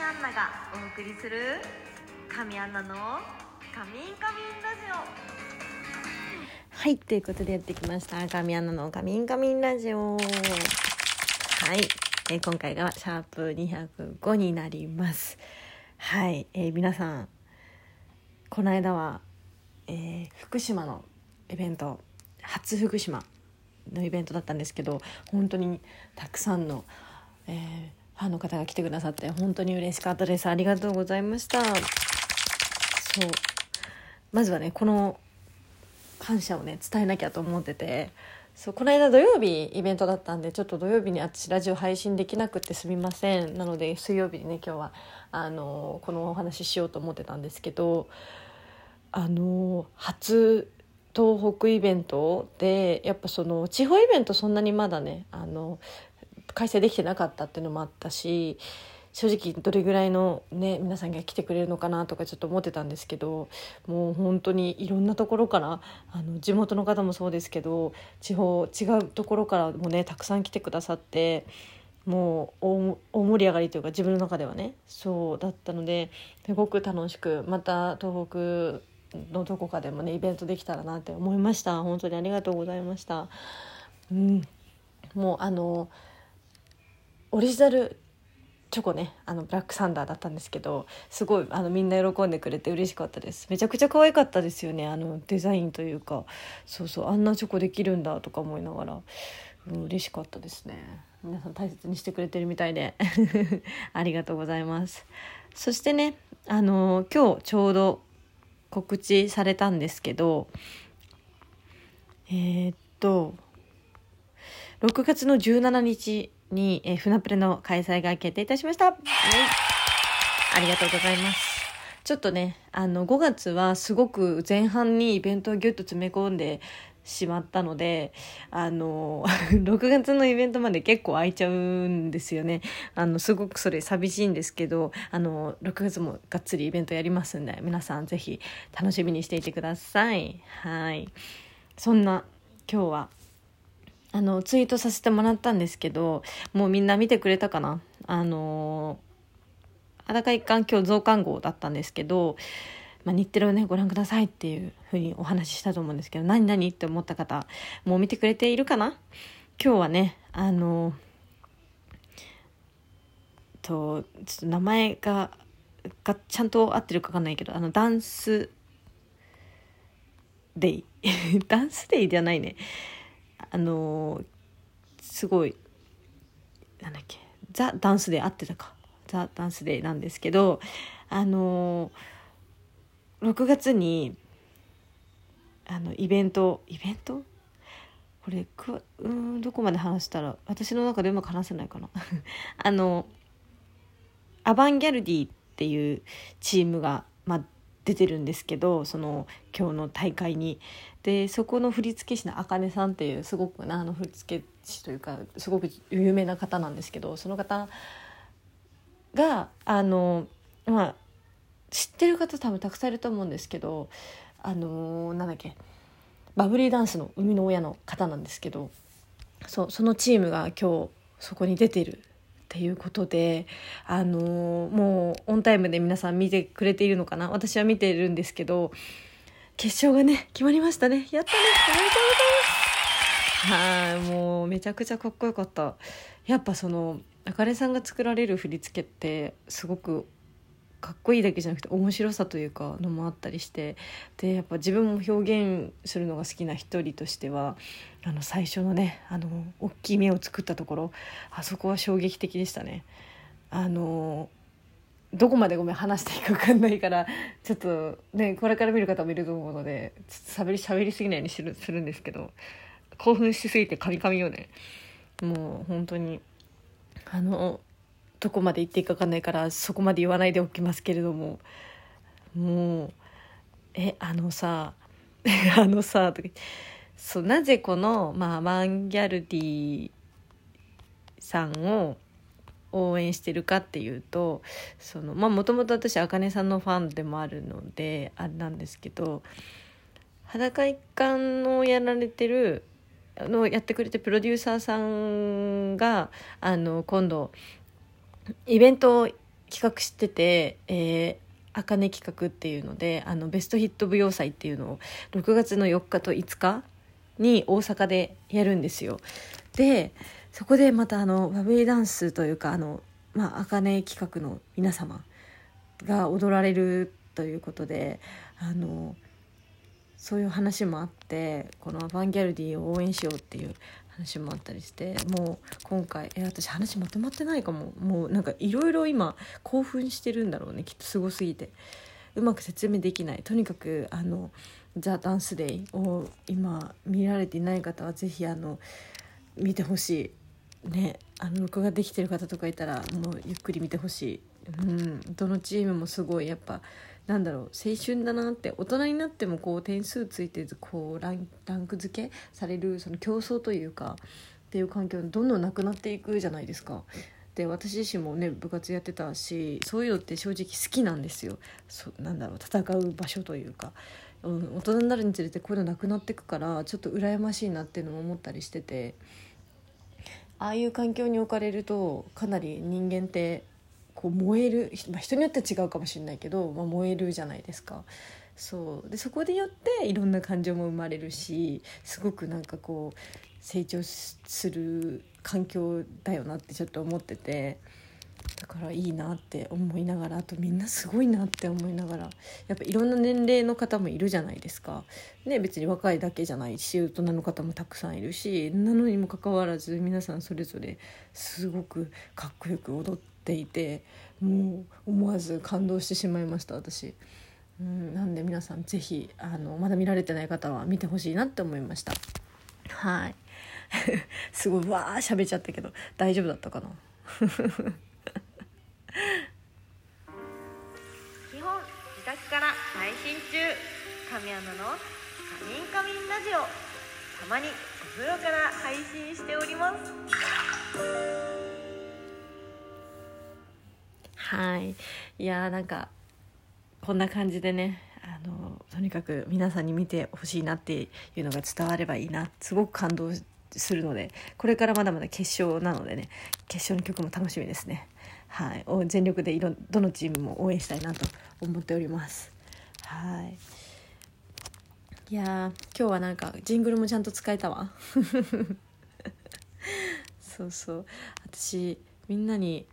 神アンナがお送りする神アンナのカミンカミンラジオ。はいということでやってきました。神アナのカミンカミンラジオ。はい、えー今回がシャープ205になります。はい、えー皆さんこの間は、えー福島のイベント初福島のイベントだったんですけど本当にたくさんの、えーファンの方が来てくださって本当に嬉しかったです。ありがとうございました。そう。まずはねこの感謝をね伝えなきゃと思ってて。そうこの間土曜日イベントだったんでちょっと土曜日に私ラジオ配信できなくてすみません。なので水曜日にね今日はあのこのお話ししようと思ってたんですけどあの初東北イベントでやっぱその地方イベントそんなにまだねあの開催できてなかったっていうのもあったし正直どれぐらいのね皆さんが来てくれるのかなとかちょっと思ってたんですけどもう本当にいろんなところからあの地元の方もそうですけど地方違うところからもねたくさん来てくださってもう大盛り上がりというか自分の中ではねそうだったのですごく楽しくまた東北のどこかでもねイベントできたらなって思いました本当にありがとうございました。うんもうあのオリジナルチョコねあのブラックサンダーだったんですけどすごいあのみんな喜んでくれて嬉しかったです。めちゃくちゃ可愛かったですよねあのデザインというか。そうそうあんなチョコできるんだとか思いながら、うん、嬉しかったですね。皆さん大切にしてくれてるみたいで。ありがとうございます。そしてねあの今日ちょうど告知されたんですけどえーっと6月の17日に、えー、船プレの開催が決定いたしました。はい。ありがとうございます。ちょっとね、あの、5月はすごく前半にイベントをギュッと詰め込んでしまったので、あの、6月のイベントまで結構空いちゃうんですよね。あの、すごくそれ寂しいんですけど、あの、6月もがっつりイベントやりますんで、皆さんぜひ楽しみにしていてください。はい。そんな今日はあのツイートさせてもらったんですけどもうみんな見てくれたかな？あの裸一貫今日増刊号だったんですけど、まあ、日テレをねご覧くださいっていうふうにお話ししたと思うんですけど何何って思った方もう見てくれているかな？今日はねあのとちょっと名前ががちゃんと合ってるか分かんないけどあのダンスデイ。ダンスデイじゃないね。あのすごいなんだっけザ・ダンスデー合ってたか。ザ・ダンスデーなんですけどあの6月にあのイベントイベント？これくうんどこまで話したら私の中でうまく話せないかな。あのアバンギャルディっていうチームが、まあ、出てるんですけどその今日の大会に。でそこの振付師のあかねさんっていうすごくなあの振付師というかすごく有名な方なんですけどその方があのまあ知ってる方多分たくさんいると思うんですけどあのなんだっけバブリーダンスの生みの親の方なんですけどそうそのチームが今日そこに出てるっていうことであのもうオンタイムで皆さん見てくれているのかな？私は見てるんですけど決勝がね決まりましたね。やったね。おめでとうございます。はいもうめちゃくちゃかっこよかった。やっぱそのあかねさんが作られる振り付けってすごくかっこいいだけじゃなくて面白さというかのもあったりしてでやっぱ自分も表現するのが好きな一人としてはあの最初のねあの大きい目を作ったところあそこは衝撃的でしたね。あのどこまでごめん話していいか分かんないからちょっとねこれから見る方もいると思うのでちょっとしゃべりしゃべりすぎないようにするするんですけど興奮しすぎてカミカミよねもう本当にあのどこまで言っていいか分かんないからそこまで言わないでおきますけれども。もうえあのさ あのさとかそうなぜこの、まあ、マンギャルディさんを応援してるかっていうとまあもともと私あかねさんのファンでもあるのであれなんですけど裸一貫のやられてるのやってくれてプロデューサーさんがあの今度イベントを企画してて、えー、あかね企画っていうのであのベストヒット舞踊祭っていうのを6月の4日と5日に大阪でやるんですよ。でそこでまたあのバブリーダンスというかあのまあ茜企画の皆様が踊られるということであのそういう話もあってこのアバンギャルディを応援しようっていう話もあったりしてもう今回え私話まとまってないかも。もうなんかいろいろ今興奮してるんだろうね。きっとすごすぎて。うまく説明できない。とにかくあの「ザ・ダンスデイ」を今見られていない方は是非あの見てほしい。ねあの録画できてる方とかいたらもうゆっくり見てほしい、うん、どのチームもすごいやっぱなんだろう青春だなって大人になってもこう点数ついてこうランランク付けされるその競争というかっていう環境どんどんなくなっていくじゃないですか。で私自身もね部活やってたしそういうのって正直好きなんですよ。そなんだろう戦う場所というか、うん、大人になるにつれてこういうのなくなってくからちょっと羨ましいなっていうのも思ったりしててああいう環境に置かれるとかなり人間ってこう燃える、まあ、人によって違うかもしれないけど、まあ、燃えるじゃないですか。そうでそこでよっていろんな感情も生まれるしすごくなんかこう成長する環境だよなってちょっと思っててだからいいなって思いながらあとみんなすごいなって思いながらやっぱいろんな年齢の方もいるじゃないですか。ね別に若いだけじゃないし大人の方もたくさんいるしなのにもかかわらず皆さんそれぞれすごくかっこよく踊って。ていてもう思わず感動してしまいました私。うん、なんで皆さん是非あのまだ見られてない方は見てほしいなって思いました。はい。すごいわー喋っちゃったけど大丈夫だったかな？基本自宅から配信中。神アナの「カミンカミンラジオ」たまにお風呂から配信しております。はい。いやーなんかこんな感じでねあのとにかく皆さんに見てほしいなっていうのが伝わればいいな。すごく感動するのでこれからまだまだ決勝なのでね決勝の曲も楽しみですね。はい。全力でいろどのチームも応援したいなと思っております。はい。いや今日はなんかジングルもちゃんと使えたわ。そうそう。私みんなに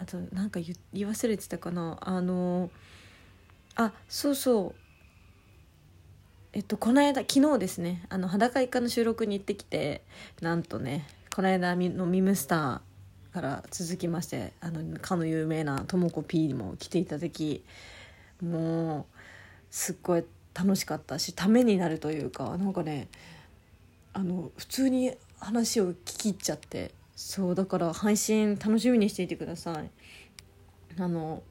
あとなんか言い忘れてたかな？あのあそうそう。えっとこの間昨日ですね。あの裸イカの収録に行ってきてなんとねこの間のミムスターから続きましてあのかの有名なともこ P にも来ていただきもうすっごい楽しかったしためになるというかなんかねあの普通に話を聞き入っちゃって。そうだから配信楽しみにしていてください。あの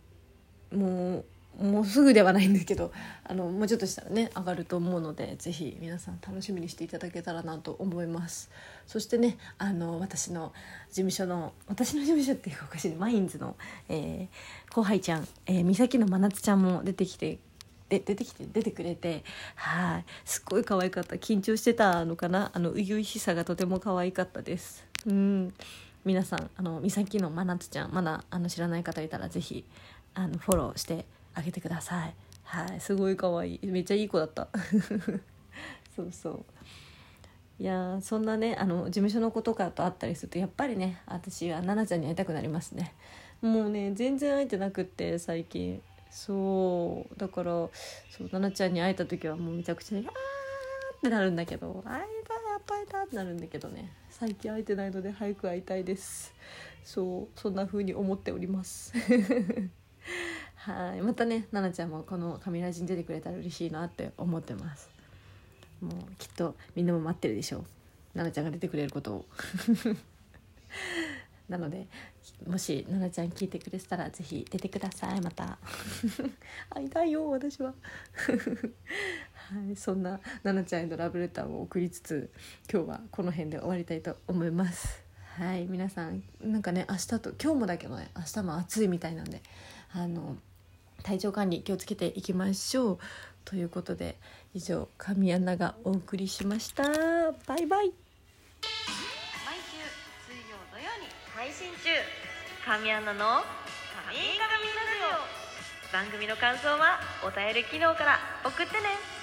もうもうすぐではないんですけどあのもうちょっとしたらね上がると思うので是非皆さん楽しみにしていただけたらなと思います。そしてねあの私の事務所の私の事務所っていうかおかしいマインズの、えー、後輩ちゃん、えー、美咲の真夏ちゃんも出てきてで出てきて出てくれてはいすっごい可愛かった。緊張してたのかな？あの初々しさがとても可愛かったです。うん。皆さんあの美咲の真夏ちゃんまだあの知らない方いたら是非あのフォローしてあげてください。はい。すごい可愛い。めっちゃいい子だった。そうそう。いやそんなねあの事務所の子とかと会ったりするとやっぱりね私は奈々ちゃんに会いたくなりますね。もうね全然会えてなくって最近。そう。だからそう奈々ちゃんに会えた時はもうめちゃくちゃ「あー!」ってなるんだけど「会えたっぱ会えた!」ってなるんだけどね。最近会えてないので早く会いたいです。そうそんな風に思っております。はい。またね奈々ちゃんもこの「神ラジ」に出てくれたら嬉しいなって思ってます。もうきっとみんなも待ってるでしょう。奈々ちゃんが出てくれることを。なのでもし奈々ちゃん聞いてくれてたら是非出てくださいまた。会いたいよ私は。はい、そんな奈々ちゃんへのラブレターを送りつつ今日はこの辺で終わりたいと思います。はい皆さんなんかね明日と今日もだけどね明日も暑いみたいなんであの体調管理気をつけていきましょう。ということで以上神アナがお送りしました。バイバイ。毎週水曜土曜に配信中。神アナの「カミンカミンラジオ。番組の感想はお便り機能から送ってね